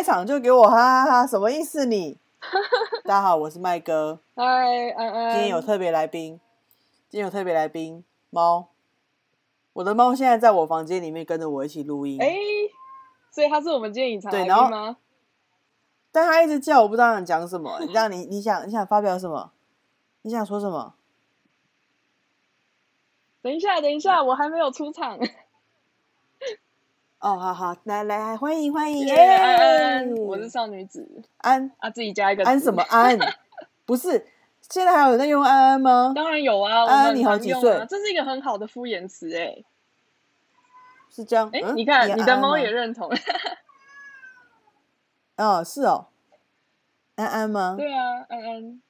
开场就给我哈哈哈，什么意思你？大家好，我是麦哥。嗨，安安。今天有特别来宾，今天有特别来宾猫。我的猫现在在我房间里面跟着我一起录音。哎，所以它是我们今天隐藏来宾吗？但它一直叫，我不知道想讲什么。你让你你想你想发表什么？你想说什么？等一下，等一下，我还没有出场。哦，好好，来来，欢迎欢迎，安安，我是少女子安啊，自己加一个安什么 安？不是，现在还有人在用安安吗？当然有啊，安安你好几岁？这是一个很好的敷衍词，哎，是这样。哎，你看，你的猫也认同。哦，是哦，安安吗？对啊，安安。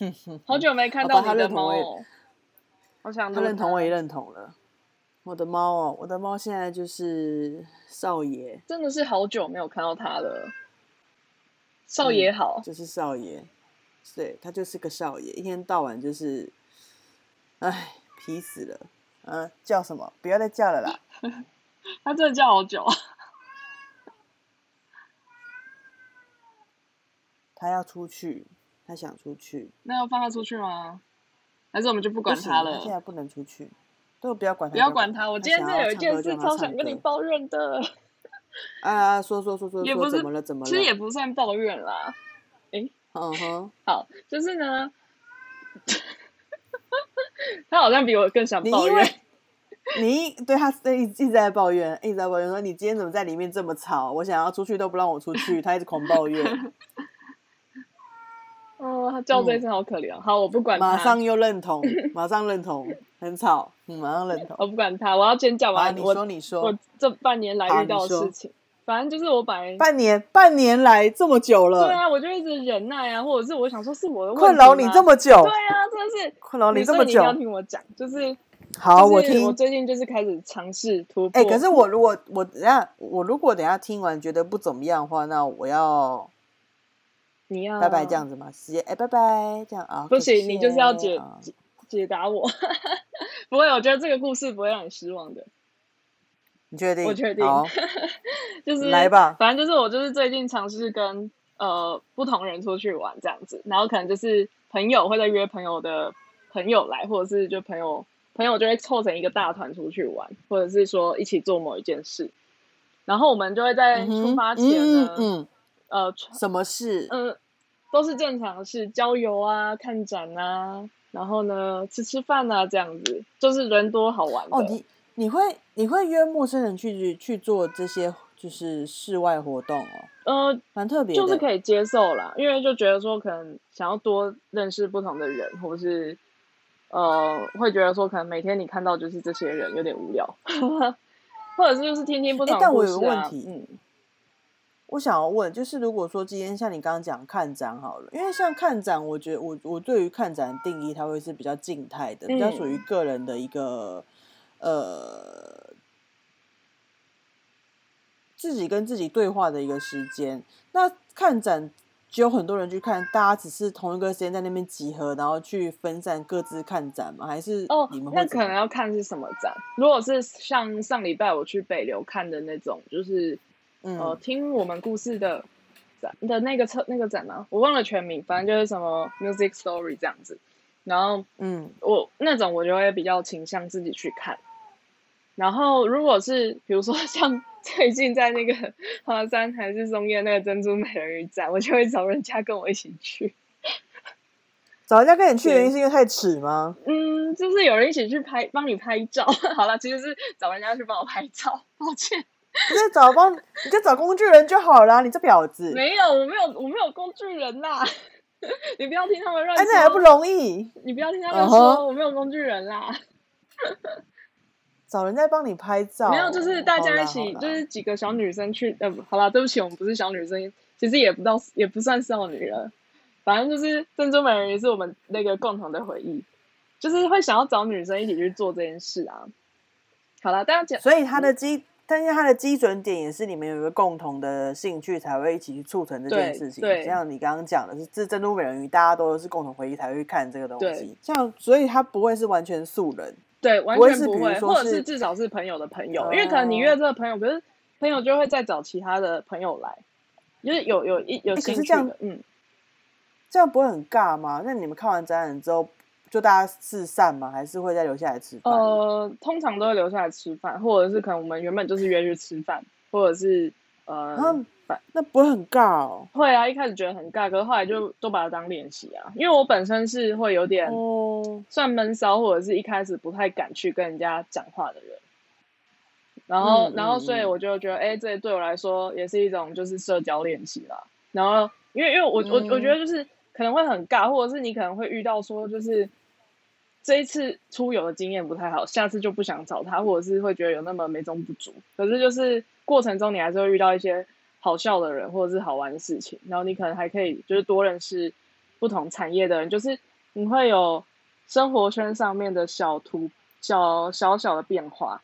好久没看到你的猫哦，好想他认同，我也认同了。我的猫哦，我的猫现在就是少爷，真的是好久没有看到他了。少爷好，就是少爷，对他就是个少爷，一天到晚就是，哎，皮死了。嗯，叫什么？不要再叫了啦。他真的叫好久。他要出去，他想出去。那要放他出去吗？还是我们就不管他了？现在不能出去。都不要管他，不要管他。我今天真的有一件事超想跟你抱怨的。啊，说说说说也不是，怎么了？怎么了？其实也不算抱怨啦。哎，嗯哼，好，就是呢，他好像比我更想抱怨。你对他一一直在抱怨，一直在抱怨说你今天怎么在里面这么吵？我想要出去都不让我出去，他一直狂抱怨。哦，他叫这一声好可怜。好，我不管。马上又认同，马上认同，很吵。嗯，马上认同。我不管他，我要先讲完。你说，你说，我这半年来遇到的事情，反正就是我本来半年，半年来这么久了。对啊，我就一直忍耐啊，或者是我想说是我的困扰你这么久。对啊，真的是 困扰你这么久。你要听我讲，就是好，我听。我最近就是开始尝试突破。哎，可是我如果我等下我如果等下听完觉得不怎么样的话，那我要。你要拜拜这样子吗？直接哎拜拜这样啊？不行，你就是要解解答我。不会，我觉得这个故事不会让你失望的。你确定？我确定。就是来吧，反正就是我就是最近尝试跟呃不同人出去玩这样子，然后可能就是朋友会在约朋友的朋友来，或者是就朋友朋友就会凑成一个大团出去玩，或者是说一起做某一件事，然后我们就会在出发前呢。呃，什么事？嗯，都是正常的事，郊游啊，看展啊，然后呢，吃吃饭啊，这样子，就是人多好玩哦，你你会你会约陌生人去去做这些就是室外活动哦？呃，蛮特别，就是可以接受啦，因为就觉得说可能想要多认识不同的人，或者是呃，会觉得说可能每天你看到就是这些人有点无聊，或者是就是听听不同但我有个问题，嗯。我想要问，就是如果说今天像你刚刚讲看展好了，因为像看展，我觉得我我对于看展的定义，它会是比较静态的，比较属于个人的一个呃自己跟自己对话的一个时间。那看展只有很多人去看，大家只是同一个时间在那边集合，然后去分散各自看展吗？还是哦，你们那可能要看是什么展。如果是像上礼拜我去北流看的那种，就是。呃，听我们故事的展的那个车那个展吗？我忘了全名，反正就是什么 music story 这样子。然后，嗯，我那种我就会比较倾向自己去看。然后，如果是比如说像 最近在那个 华山还是松叶那个珍珠美人鱼展，我就会找人家跟我一起去。找人家跟你去原因是因为太迟吗？嗯，就是有人一起去拍，帮你拍照。好了，其实是找人家去帮我拍照。抱歉。你就找帮，你就找工具人就好了。你这婊子，没有，我没有，我没有工具人啦。你不要听他们乱说，那还不容易。你不要听他们说，我没有工具人啦。找人在帮你拍照，没有，就是大家一起，就是几个小女生去。呃，好了，对不起，我们不是小女生，其实也不到，也不算少女了。反正就是珍珠美人鱼是我们那个共同的回忆，就是会想要找女生一起去做这件事啊。好了，大家讲，所以他的基。但是它的基准点也是你们有一个共同的兴趣，才会一起去促成这件事情。对，像你刚刚讲的是，这珍珠美人鱼，大家都是共同回忆才会去看这个东西。像，所以它不会是完全素人。对，完全不会，或者是至少是朋友的朋友，因为可能你约这个朋友，可是朋友就会再找其他的朋友来。就是有有一有兴趣的，嗯，这样不会很尬吗？那你们看完展览之后，就大家四散吗？还是会再留下来吃饭？呃，通常都会留下来吃饭，或者是可能我们原本就是约去吃饭，或者是呃，那不会很尬哦？会啊，一开始觉得很尬，可是后来就都把它当练习啊。因为我本身是会有点算闷骚，或者是一开始不太敢去跟人家讲话的人。然后，然后，所以我就觉得，哎，这对我来说也是一种就是社交练习啦。然后，因为，因为我，我，我觉得就是可能会很尬，或者是你可能会遇到说，就是这一次出游的经验不太好，下次就不想找他，或者是会觉得有那么美中不足。可是，就是过程中你还是会遇到一些好笑的人，或者是好玩的事情。然后，你可能还可以就是多认识不同产业的人，就是你会有生活圈上面的小图小小小的变化。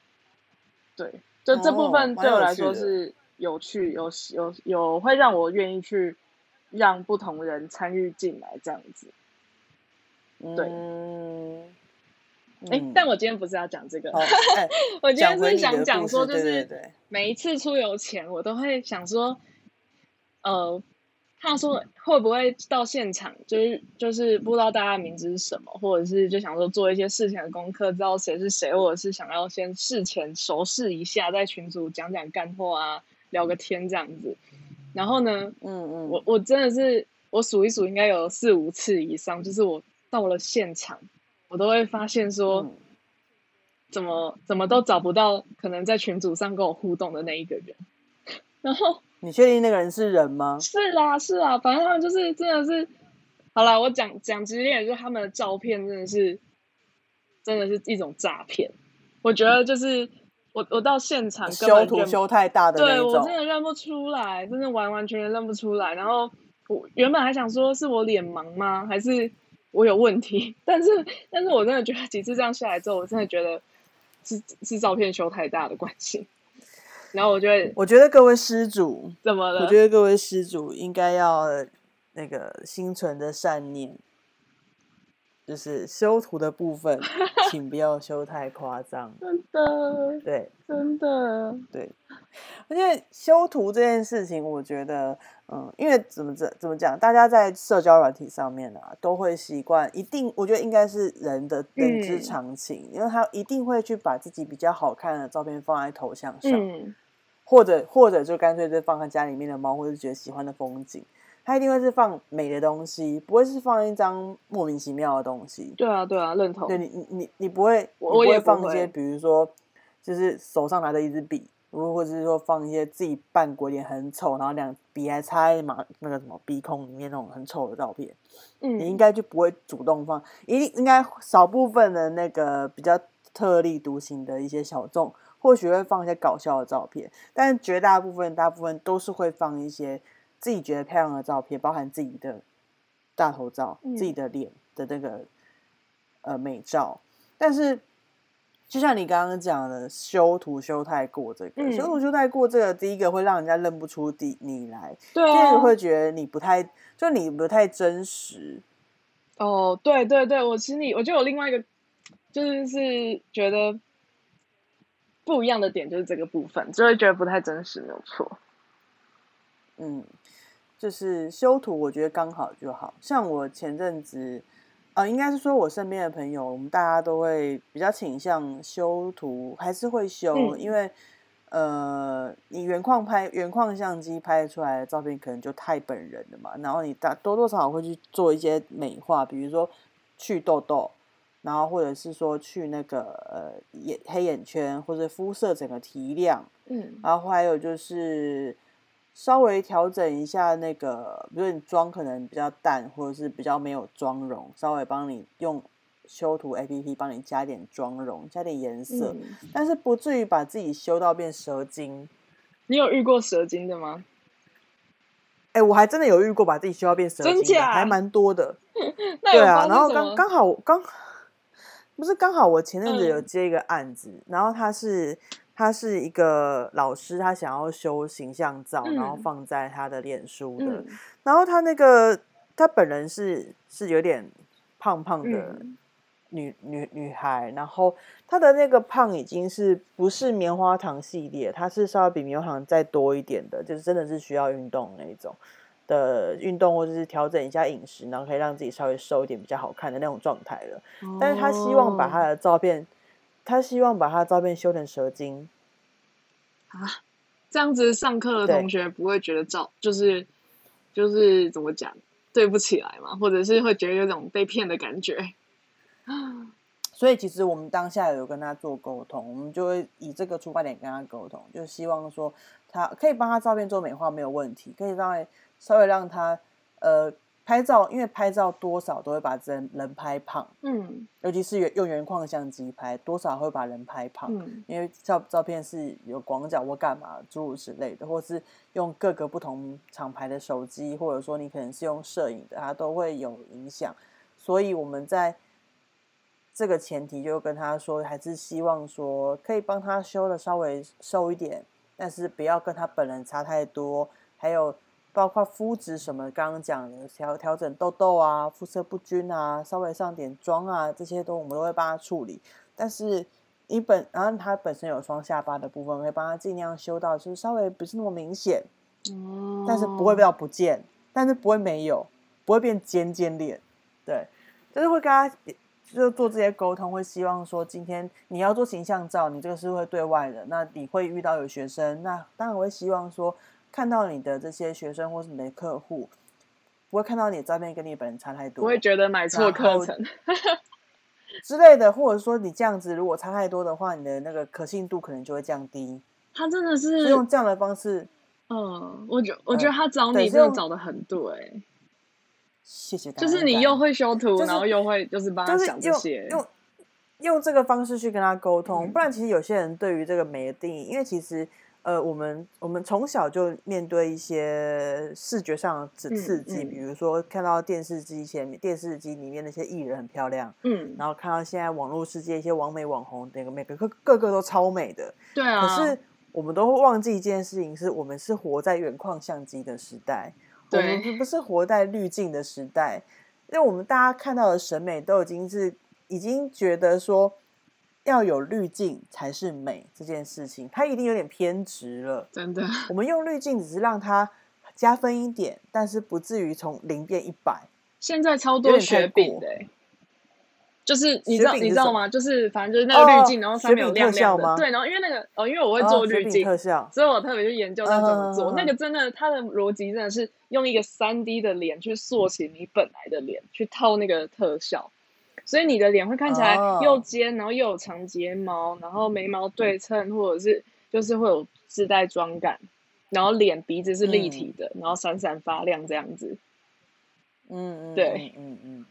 对，就这部分对我来说是有趣，有有有会让我愿意去让不同人参与进来这样子。对，哎，但我今天不是要讲这个，我今天是想讲说，就是每一次出游前，我都会想说，呃。他说会不会到现场，就是就是不知道大家名字是什么，或者是就想说做一些事前的功课，知道谁是谁，或者是想要先事前熟视一下，在群组讲讲干货啊，聊个天这样子。然后呢，嗯嗯，我我真的是我数一数，应该有四五次以上，就是我到了现场，我都会发现说，怎么怎么都找不到可能在群组上跟我互动的那一个人，然后。你确定那个人是人吗？是啦，是啦，反正他们就是真的是，好了，我讲讲直接点，就是他们的照片真的是，真的是一种诈骗。我觉得就是我我到现场修图修太大的对我真的认不出来，真的完完全全认不出来。然后我原本还想说是我脸盲吗，还是我有问题？但是但是我真的觉得几次这样下来之后，我真的觉得是是照片修太大的关系。然后我觉得，我觉得各位施主怎么了？我觉得各位施主应该要那个心存的善念，就是修图的部分，请不要修太夸张。真的，对，真的，对。而且修图这件事情，我觉得，嗯，因为怎么怎怎么讲，大家在社交软体上面啊，都会习惯，一定，我觉得应该是人的人之常情，因为他一定会去把自己比较好看的照片放在头像上。或者或者就干脆就放在家里面的猫，或者觉得喜欢的风景，它一定会是放美的东西，不会是放一张莫名其妙的东西。对啊，对啊，认同。对你，你你你不会，我不会放一些，比如说，就是手上拿着一支笔，或者是说放一些自己扮鬼脸很丑，然后两笔还插在马那个什么鼻孔里面那种很丑的照片。嗯，你应该就不会主动放，一定应该少部分的那个比较特立独行的一些小众。或许会放一些搞笑的照片，但是绝大部分、大部分都是会放一些自己觉得漂亮的照片，包含自己的大头照、自己的脸的那个呃美照。但是，就像你刚刚讲的，修图修太过这个，修图修太过这个，第一个会让人家认不出你你来，第二个会觉得你不太，就你不太真实。哦，对对对，我心里我就有另外一个，就是是觉得。不一样的点就是这个部分，就会觉得不太真实，没有错。嗯，就是修图，我觉得刚好就好像我前阵子，呃，应该是说我身边的朋友，我们大家都会比较倾向修图，还是会修，因为呃，你原矿拍原矿相机拍出来的照片可能就太本人了嘛，然后你大多多少少会去做一些美化，比如说去痘痘。然后或者是说去那个呃眼黑眼圈或者肤色整个提亮，嗯，然后还有就是稍微调整一下那个，比如你妆可能比较淡或者是比较没有妆容，稍微帮你用修图 A P P 帮你加点妆容，加点颜色，但是不至于把自己修到变蛇精。你有遇过蛇精的吗？哎，我还真的有遇过把自己修到变蛇精的，还蛮多的。对啊，然后刚刚好刚。不是刚好我前阵子有接一个案子，然后他是他是一个老师，他想要修形象照，然后放在他的脸书的。然后他那个他本人是是有点胖胖的女女女孩，然后她的那个胖已经是不是棉花糖系列，它是稍微比棉花糖再多一点的，就是真的是需要运动那一种的运动，或者是调整一下饮食，然后可以让自己稍微瘦一点，比较好看的那种状态了。但是他希望把他的照片，他希望把他的照片修成蛇精啊，这样子上课的同学不会觉得照就是就是怎么讲对不起来嘛，或者是会觉得有种被骗的感觉。所以其实我们当下有跟他做沟通，我们就会以这个出发点跟他沟通，就希望说他可以帮他照片做美化没有问题，可以稍微稍微让他呃拍照，因为拍照多少都会把人人拍胖，嗯，尤其是用原矿相机拍，多少会把人拍胖，嗯，因为照照片是有广角或干嘛诸如此类的，或是用各个不同厂牌的手机，或者说你可能是用摄影的，它都会有影响，所以我们在。这个前提就跟他说，还是希望说可以帮他修的稍微瘦一点，但是不要跟他本人差太多。还有包括肤质什么，刚刚讲的调调整痘痘啊、肤色不均啊、稍微上点妆啊，这些都我们都会帮他处理。但是你本然后他本身有双下巴的部分，会帮他尽量修到就是稍微不是那么明显，哦，但是不会到不见，但是不会没有，不会变尖尖脸，对，就是会跟他。就做这些沟通，会希望说，今天你要做形象照，你这个是会对外的，那你会遇到有学生，那当然会希望说，看到你的这些学生或是你的客户，不会看到你的照片跟你本人差太多，不会觉得买错课程 之类的，或者说你这样子如果差太多的话，你的那个可信度可能就会降低。他真的是用这样的方式，嗯，我觉我觉得他找你真的找的很对。谢谢。就是你又会修图，然后又会就是帮他想这些，用用这个方式去跟他沟通。不然，其实有些人对于这个美的定义，因为其实呃，我们我们从小就面对一些视觉上的刺激，比如说看到电视机前面电视机里面那些艺人很漂亮，嗯，然后看到现在网络世界一些网美网红，那个每个个个个都超美的，对啊。可是我们都会忘记一件事情，是我们是活在原矿相机的时代。我们不是活在滤镜的时代，因为我们大家看到的审美都已经是已经觉得说要有滤镜才是美这件事情，它一定有点偏执了。真的，我们用滤镜只是让它加分一点，但是不至于从零变一百。现在超多雪饼的。就是你知道你知道吗？就是反正就是那个滤镜，然后上面有亮亮的。对，然后因为那个哦，因为我会做滤镜特效，所以我特别去研究它怎么做。那个真的，它的逻辑真的是用一个三 D 的脸去塑形你本来的脸，去套那个特效，所以你的脸会看起来又尖，然后又有长睫毛，然后眉毛对称，或者是就是会有自带妆感，然后脸鼻子是立体的，然后闪闪发亮这样子。嗯嗯，对，嗯嗯。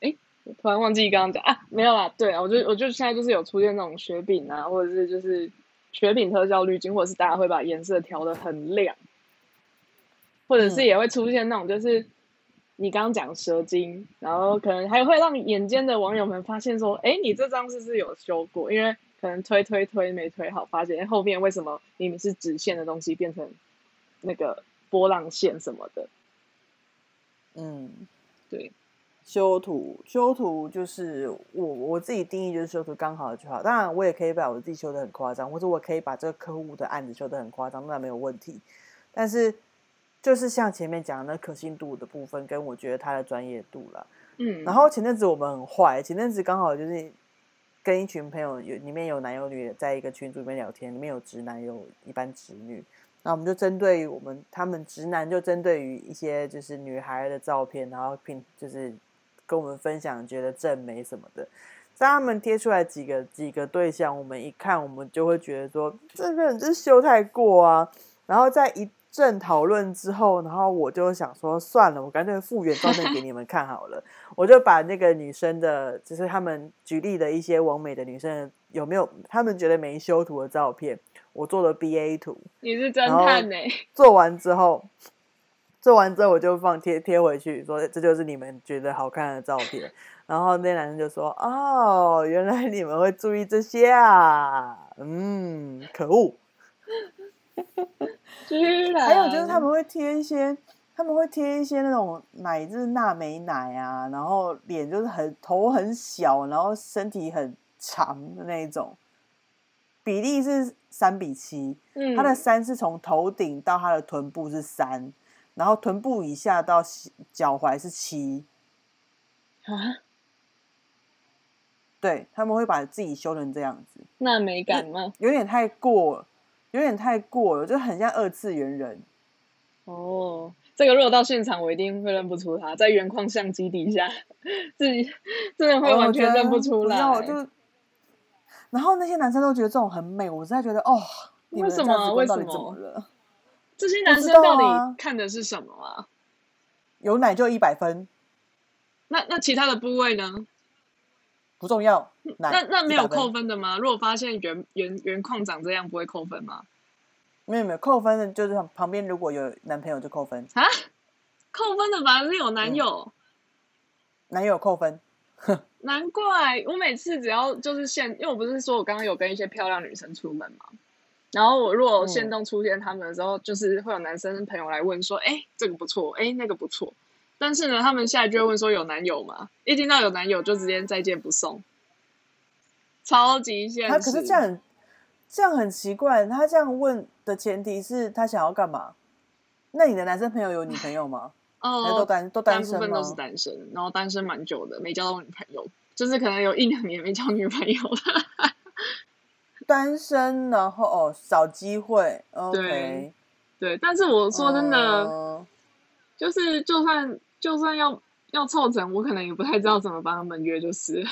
哎突然忘记刚刚讲啊，没有啦，对啊，我就我就现在就是有出现那种雪饼啊，或者是就是雪饼特效滤镜，或者是大家会把颜色调的很亮，或者是也会出现那种就是你刚刚讲蛇精，然后可能还会让眼尖的网友们发现说，哎，你这张是不是有修过？因为可能推推推没推好，发现后面为什么明明是直线的东西变成那个波浪线什么的？嗯，对。修图，修图就是我我自己定义就是修图刚好就好。当然，我也可以把我自己修的很夸张，或者我可以把这个客户的案子修的很夸张，那没有问题。但是，就是像前面讲的那可信度的部分，跟我觉得他的专业度了。嗯。然后前阵子我们很坏，前阵子刚好就是跟一群朋友有里面有男有女，在一个群组里面聊天，里面有直男，有一般直女。那我们就针对于我们他们直男，就针对于一些就是女孩的照片，然后拼就是。跟我们分享觉得正美什么的，在他们贴出来几个几个对象，我们一看，我们就会觉得说这个人就是修太过啊。然后在一阵讨论之后，然后我就想说算了，我干脆复原照片给你们看好了。我就把那个女生的，就是他们举例的一些完美的女生有没有他们觉得没修图的照片，我做了 B A 图。你是侦探呢？做完之后。做完之后我就放贴贴回去，说这就是你们觉得好看的照片。然后那男生就说：“哦，原来你们会注意这些啊，嗯，可恶。”居然还有就是他们会贴一些他们会贴一些那种奶，就是娜美奶啊，然后脸就是很头很小，然后身体很长的那种，比例是三比七。嗯，他的三是从头顶到他的臀部是三，然后臀部以下到脚踝是七。啊？对，他们会把自己修成这样子，那美感吗？有点太过，有点太过了，就很像二次元人。哦，这个如果到现场，我一定会认不出他，在原矿相机底下，自己真的会完全认不出来。就，然后那些男生都觉得这种很美，我实在觉得哦，为什么？为什么了？这些男生到底看的是什么啊？有奶就一百分。那那其他的部位呢？不重要。那那没有扣分的吗？如果发现原原原矿长这样，不会扣分吗？没有没有扣分的，就是旁边如果有男朋友就扣分啊。扣分的反而是有男友，男友扣分。难怪我每次只要就是现，因为我不是说我刚刚有跟一些漂亮女生出门嘛，然后我如果现动出现他们的时候，就是会有男生朋友来问说，哎，这个不错，哎，那个不错。但是呢，他们下一句问说有男友吗？一听到有男友就直接再见不送，超级现实。他可是这样，这样很奇怪。他这样问的前提是他想要干嘛？那你的男生朋友有女朋友吗？哦，都单都单身都是单身，然后单身蛮久的，没交到女朋友，就是可能有一两年没交女朋友了。单身，然后哦，找机会。对对，但是我说真的。就是就算就算要要凑成，我可能也不太知道怎么帮他们约，就是。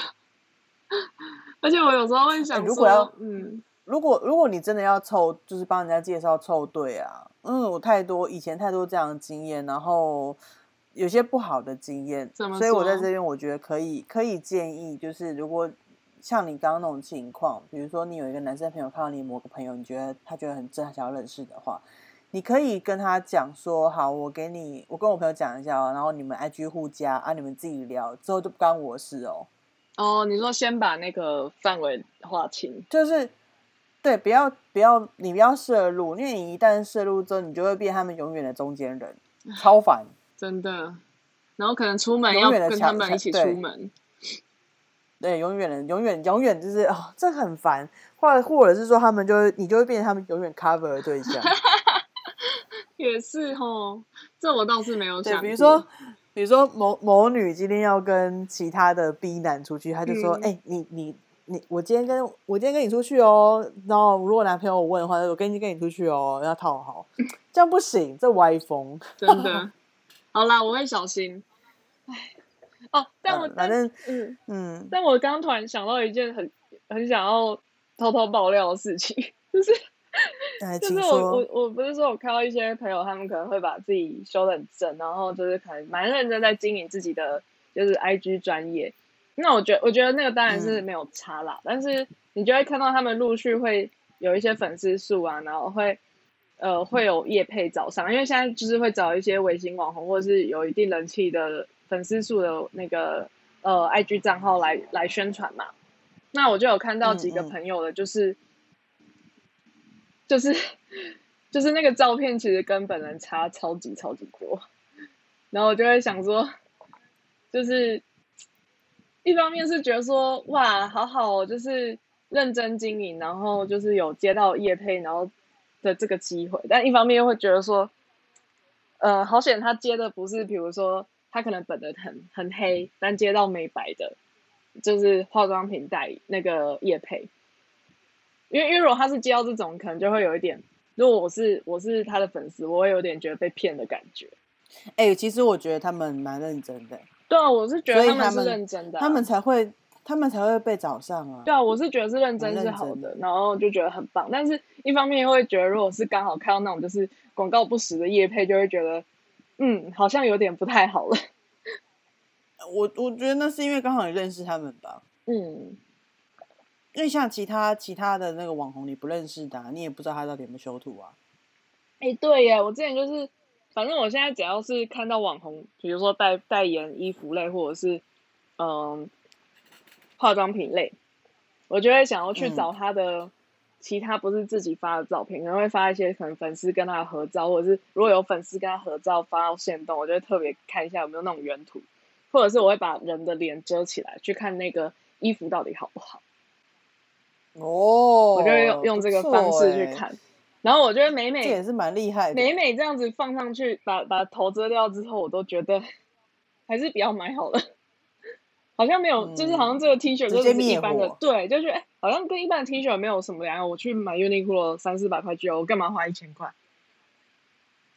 而且我有时候会想，如果要嗯，如果如果你真的要凑，就是帮人家介绍凑对啊，嗯，我太多以前太多这样的经验，然后有些不好的经验，所以我在这边我觉得可以可以建议，就是如果像你刚刚那种情况，比如说你有一个男生朋友看到你某个朋友，你觉得他觉得很正，他想要认识的话。你可以跟他讲说，好，我给你，我跟我朋友讲一下哦，然后你们 IG 互加啊，你们自己聊，之后就不关我事哦。哦，你说先把那个范围划清，就是对，不要不要，你不要摄入，因为你一旦摄入之后，你就会变他们永远的中间人，超烦，真的。然后可能出门要跟他们一起出门，对，永远的，永远永远就是哦，这很烦，或或者是说他们就会，你就会变成他们永远 cover 的对象。也是哦，这我倒是没有想。比如说，比如说某某女今天要跟其他的 B 男出去，他就说：“哎，你你你，我今天跟我今天跟你出去哦。然后如果男朋友问的话，我跟你跟你出去哦，要套好，这样不行，这歪风，真的。好啦，我会小心。哎，哦，但我反正嗯嗯，但我刚突然想到一件很很想要偷偷爆料的事情，就是。就是我我我不是说我看到一些朋友，他们可能会把自己修的很正，然后就是可能蛮认真在经营自己的就是 I G 专业。那我觉得我觉得那个当然是没有差啦，但是你就会看到他们陆续会有一些粉丝数啊，然后会呃会有业配找上，因为现在就是会找一些微型网红或者是有一定人气的粉丝数的那个呃 I G 账号来来宣传嘛。那我就有看到几个朋友的，就是。就是就是那个照片，其实跟本人差超级超级多，然后我就会想说，就是一方面是觉得说哇，好好，就是认真经营，然后就是有接到叶配，然后的这个机会，但一方面又会觉得说，呃，好险他接的不是，比如说他可能本人很很黑，但接到美白的，就是化妆品代那个叶配。因为因为如果他是接到这种，可能就会有一点。如果我是我是他的粉丝，我会有点觉得被骗的感觉。哎，其实我觉得他们蛮认真的。对啊，我是觉得他们是认真的，他们才会他们才会被找上啊。对啊，我是觉得是认真是好的，然后就觉得很棒。但是一方面会觉得，如果是刚好看到那种就是广告不实的叶配，就会觉得嗯，好像有点不太好了。我我觉得那是因为刚好你认识他们吧。嗯。因为像其他其他的那个网红，你不认识的，你也不知道他到底有没有修图啊。哎，对耶，我之前就是，反正我现在只要是看到网红，比如说代代言衣服类，或者是嗯化妆品类，我就会想要去找他的其他不是自己发的照片，可能会发一些可能粉丝跟他合照，或者是如果有粉丝跟他合照发到线动，我就会特别看一下有没有那种原图，或者是我会把人的脸遮起来，去看那个衣服到底好不好。哦，我就会用用这个方式去看，然后我觉得美美这也是蛮厉害的，美美这样子放上去，把把头遮掉之后，我都觉得还是比较买好了。好像没有，就是好像这个 T 恤就是一般的，对，就是哎，好像跟一般的 T 恤没有什么两样。我去买 Uniqlo 三四百块就，我干嘛花一千块？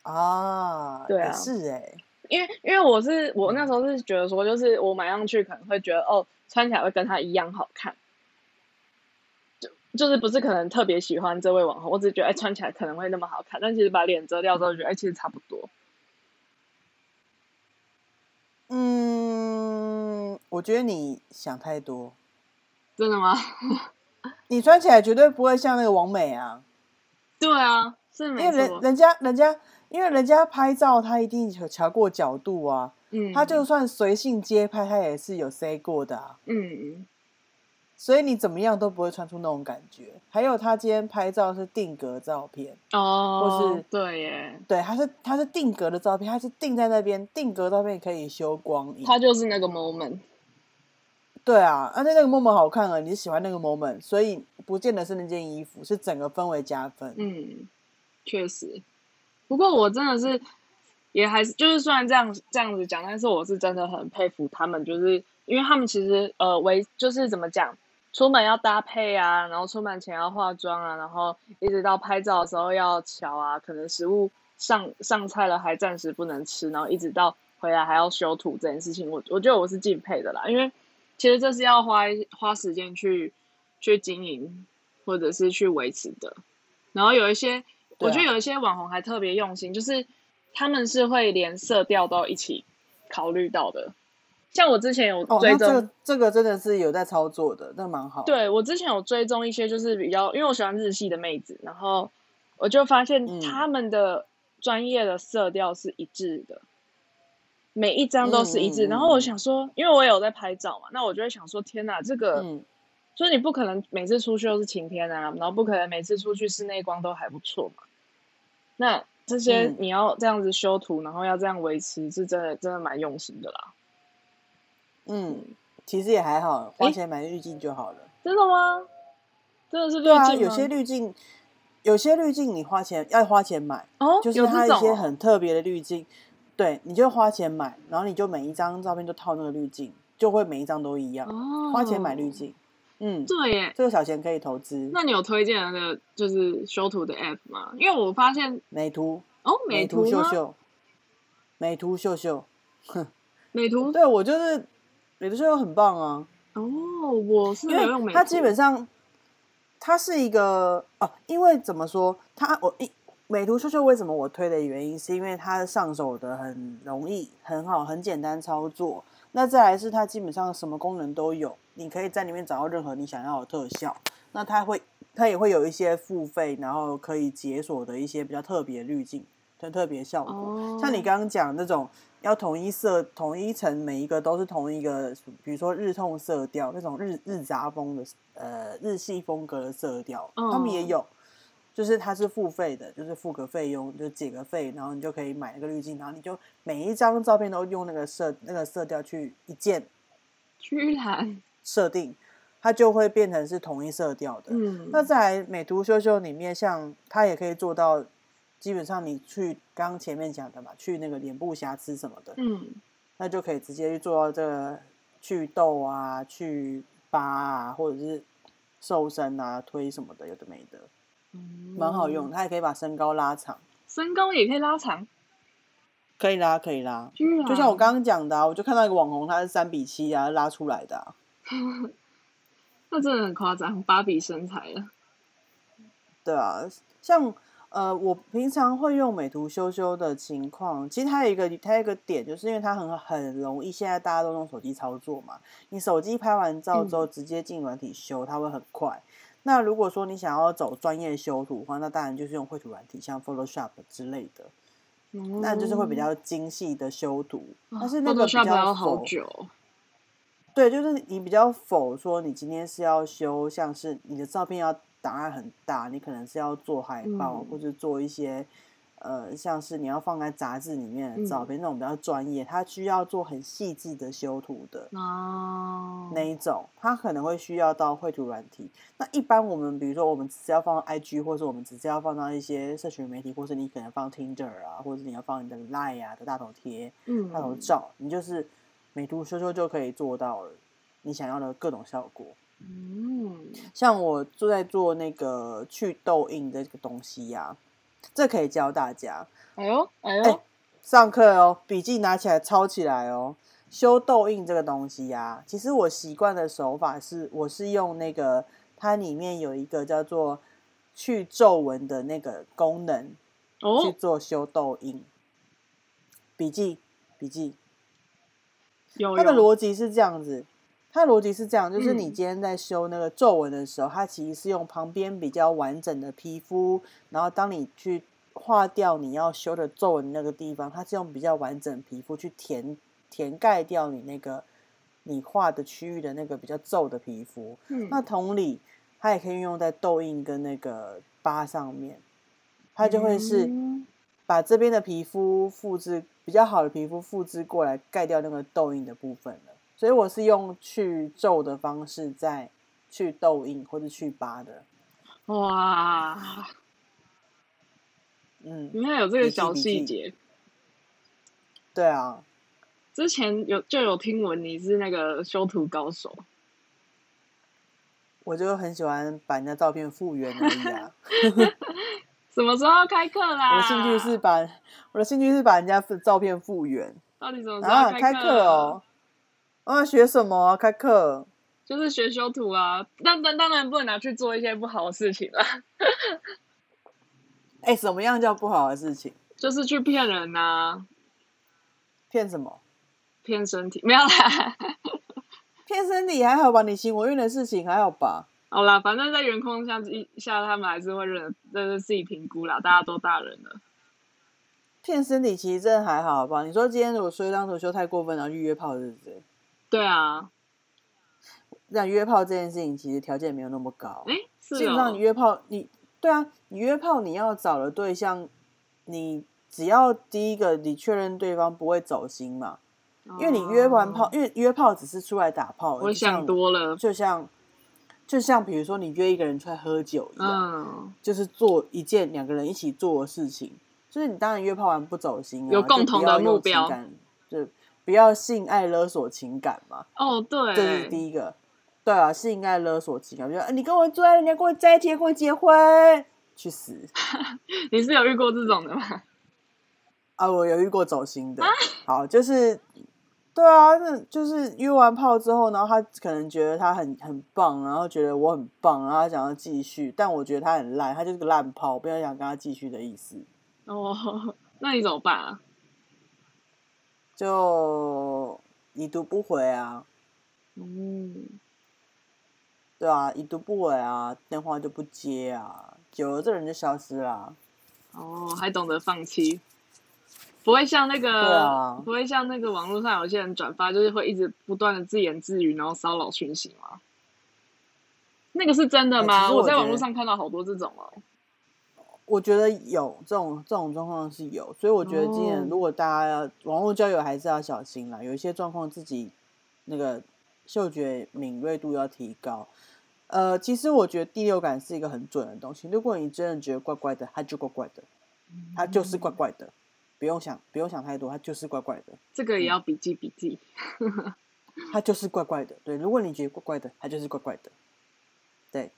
啊，对啊，是哎，因为因为我是我那时候是觉得说，就是我买上去可能会觉得哦，穿起来会跟它一样好看，就就是不是可能特别喜欢这位网红，我只是觉得哎，穿起来可能会那么好看，但其实把脸遮掉之后，觉得哎，其实差不多。嗯，我觉得你想太多。真的吗？你穿起来绝对不会像那个王美啊。对啊，是没。因为人人家人家，因为人家拍照，他一定有调过角度啊。嗯。他就算随性街拍，他也是有 say 过的啊。嗯。所以你怎么样都不会穿出那种感觉。还有他今天拍照是定格照片哦，或是对耶，对，他是他是定格的照片，他是定在那边，定格照片可以修光影，他就是那个 moment。对啊，而且那个 moment 好看啊，你喜欢那个 moment，所以不见得是那件衣服，是整个氛围加分。嗯，确实。不过我真的是也还是就是虽然这样这样子讲，但是我是真的很佩服他们，就是因为他们其实呃为就是怎么讲。出门要搭配啊，然后出门前要化妆啊，然后一直到拍照的时候要瞧啊，可能食物上上菜了还暂时不能吃，然后一直到回来还要修图这件事情，我我觉得我是敬佩的啦，因为其实这是要花花时间去去经营或者是去维持的。然后有一些，我觉得有一些网红还特别用心，就是他们是会连色调都一起考虑到的。像我之前有追踪，这个这个真的是有在操作的，那蛮好。对我之前有追踪一些，就是比较，因为我喜欢日系的妹子，然后我就发现他们的专业的色调是一致的，每一张都是一致。然后我想说，因为我有在拍照嘛，那我就会想说，天哪，这个，就是你不可能每次出去都是晴天啊，然后不可能每次出去室内光都还不错嘛。那这些你要这样子修图，然后要这样维持，是真的真的蛮用心的啦。嗯，其实也还好，花钱买滤镜就好了。真的吗？真的是对啊，有些滤镜，有些滤镜你花钱要花钱买哦，就是它一些很特别的滤镜，对，你就花钱买，然后你就每一张照片都套那个滤镜，就会每一张都一样。哦，花钱买滤镜，嗯，对耶，这个小钱可以投资。那你有推荐那个就是修图的 app 吗？因为我发现美图哦，美图秀秀，美图秀秀，哼，美图，对我就是。美图秀秀很棒啊！哦，我是没有用美图。它基本上，它是一个哦，因为怎么说，它我一美图秀秀为什么我推的原因，是因为它上手的很容易，很好，很简单操作。那再来是它基本上什么功能都有，你可以在里面找到任何你想要的特效。那它会，它也会有一些付费，然后可以解锁的一些比较特别滤镜，很特别效果。像你刚刚讲那种。要统一色，统一层，每一个都是同一个，比如说日痛色调那种日日杂风的，呃，日系风格的色调，他们也有，就是它是付费的，就是付个费用，就解个费，然后你就可以买那个滤镜，然后你就每一张照片都用那个色那个色调去一键，居然设定，它就会变成是同一色调的。嗯，那在美图秀秀里面，像它也可以做到。基本上你去刚前面讲的嘛，去那个脸部瑕疵什么的，嗯，那就可以直接去做到这个祛痘啊、去疤啊，或者是瘦身啊、推什么的，有的没的，嗯，蛮好用。它也可以把身高拉长，身高也可以拉长，可以拉，可以拉。就像我刚刚讲的，啊我就看到一个网红，他是三比七啊，拉出来的，那真的很夸张，芭比身材了。对啊，像。呃，我平常会用美图修修的情况，其实它有一个它有一个点，就是因为它很很容易，现在大家都用手机操作嘛。你手机拍完照之后，直接进软体修，它会很快。那如果说你想要走专业修图的话，那当然就是用绘图软体，像 Photoshop 之类的，那就是会比较精细的修图。但是那个比较好久。对，就是你比较否说你今天是要修，像是你的照片要。档案很大，你可能是要做海报或者做一些。呃，像是你要放在杂志里面的照片，那种比较专业，它需要做很细致的修图的哦，那一种，它可能会需要到绘图软体。那一般我们，比如说我们只是要放 IG，或者我们只是要放到一些社群媒体，或是你可能放 Tinder 啊，或者你要放你的 Line 啊的大头贴、嗯大头照，你就是美图修修就可以做到了你想要的各种效果。嗯，像我就在做那个去痘印的这个东西呀。这可以教大家。哎呦，哎呦，上课哦，笔记拿起来抄起来哦。修痘印这个东西呀，其实我习惯的手法是，我是用那个它里面有一个叫做去皱纹的那个功能哦去做修痘印。笔记，笔记。有。它的逻辑是这样子，它逻辑是这样，就是你今天在修那个皱纹的时候，它其实是用旁边比较完整的皮肤，然后当你去画掉你要修的皱纹那个地方，它是用比较完整皮肤去填填盖掉你那个你画的区域的那个比较皱的皮肤。嗯，那同理，它也可以运用在痘印跟那个疤上面，它就会是把这边的皮肤复制比较好的皮肤复制过来盖掉那个痘印的部分了。所以我是用去皱的方式在去痘印或者去疤的。哇！嗯，原来有这个小细节。对啊，之前有就有听闻你是那个修图高手。我就很喜欢把人家照片复原而已啊。什么时候开课啦？我的兴趣是把我的兴趣是把人家照片复原。到底怎么时候开课哦？啊，学什么啊？开课就是学修图啊。但但当然不能拿去做一些不好的事情了。哎，什么样叫不好的事情？就是去骗人呐！骗什么？骗身体？没有啦。骗身体还好吧？你行我愿的事情还好吧？好啦，反正在原空下一下，他们还是会认，这是自己评估啦。大家都大人了。骗身体其实真的还好吧？你说今天如果修一张图修太过分，然后预约炮日子？对啊。让约炮这件事情其实条件没有那么高。哎，基本上你约炮你。对啊，你约炮你要找的对象，你只要第一个你确认对方不会走心嘛，因为你约完炮，因为约炮只是出来打炮，我想多了，就像就像比如说你约一个人出来喝酒一样，就是做一件两个人一起做的事情，就是你当然约炮完不走心，有共同的目标，就不要性爱勒索情感嘛。哦，对，这是第一个。对啊，是应该勒索情感，就你跟我做爱，人家跟我在一起，跟我结婚，去死！你是有遇过这种的吗？啊，我有遇过走心的。好，就是对啊，那就是约完炮之后，然后他可能觉得他很很棒，然后觉得我很棒，然后他想要继续，但我觉得他很烂，他就是个烂炮，不要想跟他继续的意思。哦，那你怎么办啊？就已读不回啊。嗯。对啊，已读不回啊，电话就不接啊，久了这人就消失了。哦，还懂得放弃，不会像那个，不会像那个网络上有些人转发，就是会一直不断的自言自语，然后骚扰讯息吗？那个是真的吗？我在网络上看到好多这种哦。我觉得有这种这种状况是有，所以我觉得今年如果大家要网络交友，还是要小心啦。有一些状况自己那个嗅觉敏锐度要提高。呃，其实我觉得第六感是一个很准的东西。如果你真的觉得怪怪的，它就怪怪的，它就是怪怪的，不用想，不用想太多，它就是怪怪的。这个也要笔记笔记。它就是怪怪的，对。如果你觉得怪怪的，它就是怪怪的，对。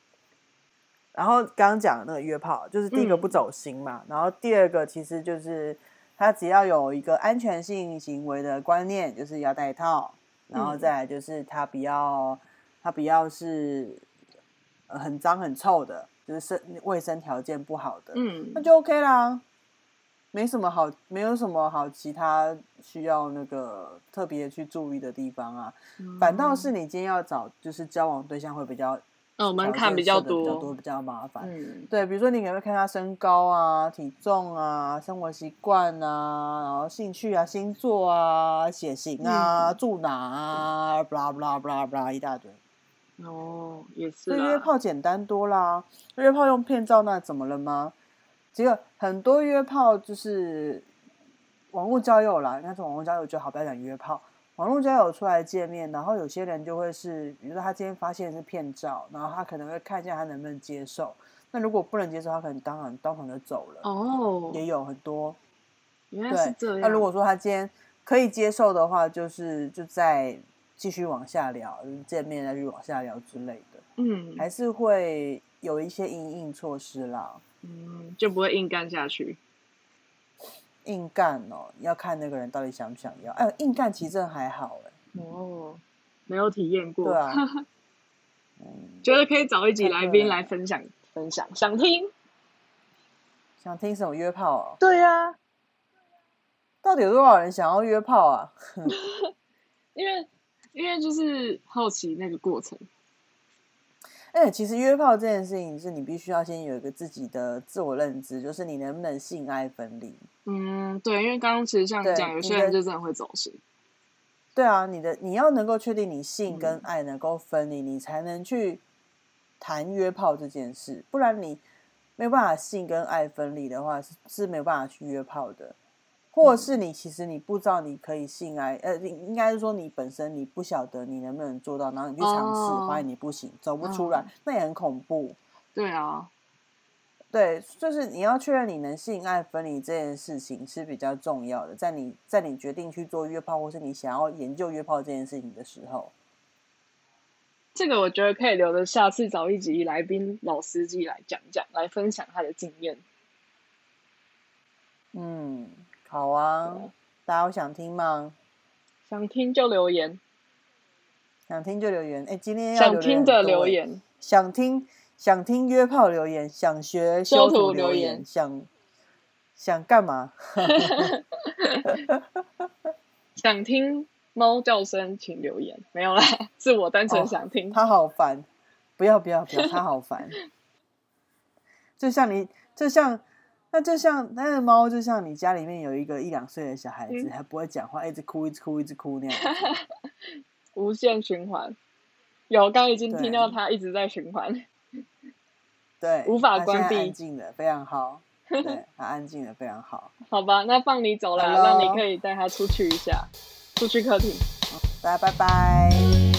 然后刚刚讲那个约炮，就是第一个不走心嘛。然后第二个其实就是他只要有一个安全性行为的观念，就是要戴套。然后再来就是他比较，他比较是。很脏很臭的，就是生卫生条件不好的，嗯，那就 OK 啦，没什么好，没有什么好其他需要那个特别去注意的地方啊。反倒是你今天要找就是交往对象会比较，嗯，门槛比较多，比较多比较麻烦。嗯，对，比如说你可能会看他身高啊、体重啊、生活习惯啊、然后兴趣啊、星座啊、血型啊、住哪啊，blah blah blah blah 一大堆。哦，也是。约炮简单多啦，约炮用骗照那怎么了吗？结果很多约炮就是网络交友啦，应该是网络交友就好，不要讲约炮。网络交友出来见面，然后有些人就会是，比如说他今天发现是骗照，然后他可能会看一下他能不能接受。那如果不能接受，他可能当场当场就走了。哦，也有很多。原来是这样。那如果说他今天可以接受的话，就是就再继续往下聊，见面再去往下聊之类的。嗯，还是会有一些应应措施啦。嗯，就不会硬干下去。硬干哦，要看那个人到底想不想要。哎，硬干其实还好哎。哦，没有体验过。对啊。嗯，觉得可以找一集来宾来分享分享，想听？想听什么约炮啊？对呀。到底有多少人想要约炮啊？因为因为就是好奇那个过程。哎，其实约炮这件事情是你必须要先有一个自己的自我认知，就是你能不能性爱分离。嗯，对，因为刚刚其实像你讲，有些人就真的会走心。对啊，你的你要能够确定你性跟爱能够分离，你才能去谈约炮这件事。不然你没有办法性跟爱分离的话，是是没有办法去约炮的。或者是你其实你不知道你可以性爱，呃，应该是说你本身你不晓得你能不能做到，然后你去尝试，发现你不行，走不出来，那也很恐怖。对啊，对，就是你要确认你能性爱分离这件事情是比较重要的，在你在你决定去做约炮，或是你想要研究约炮这件事情的时候，这个我觉得可以留着下次找一集来宾老司机来讲讲，来分享他的经验。嗯。好啊，大家有想听吗？想听就留言，想听就留言。哎，今天想听的留言，想听想听约炮留言，想学修图留言，想想干嘛？想听猫叫声，请留言。没有啦，是我单纯想听。他好烦，不要不要不要，他好烦。就像你，就像。那就像那个猫，就像你家里面有一个一两岁的小孩子，还不会讲话，一直哭，一直哭，一直哭那样。无限循环。有，刚已经听到它一直在循环。对，无法关闭。安静的非常好。对，他安静的非常好。好吧，那放你走了，那你可以带它出去一下，出去客厅。大家拜拜。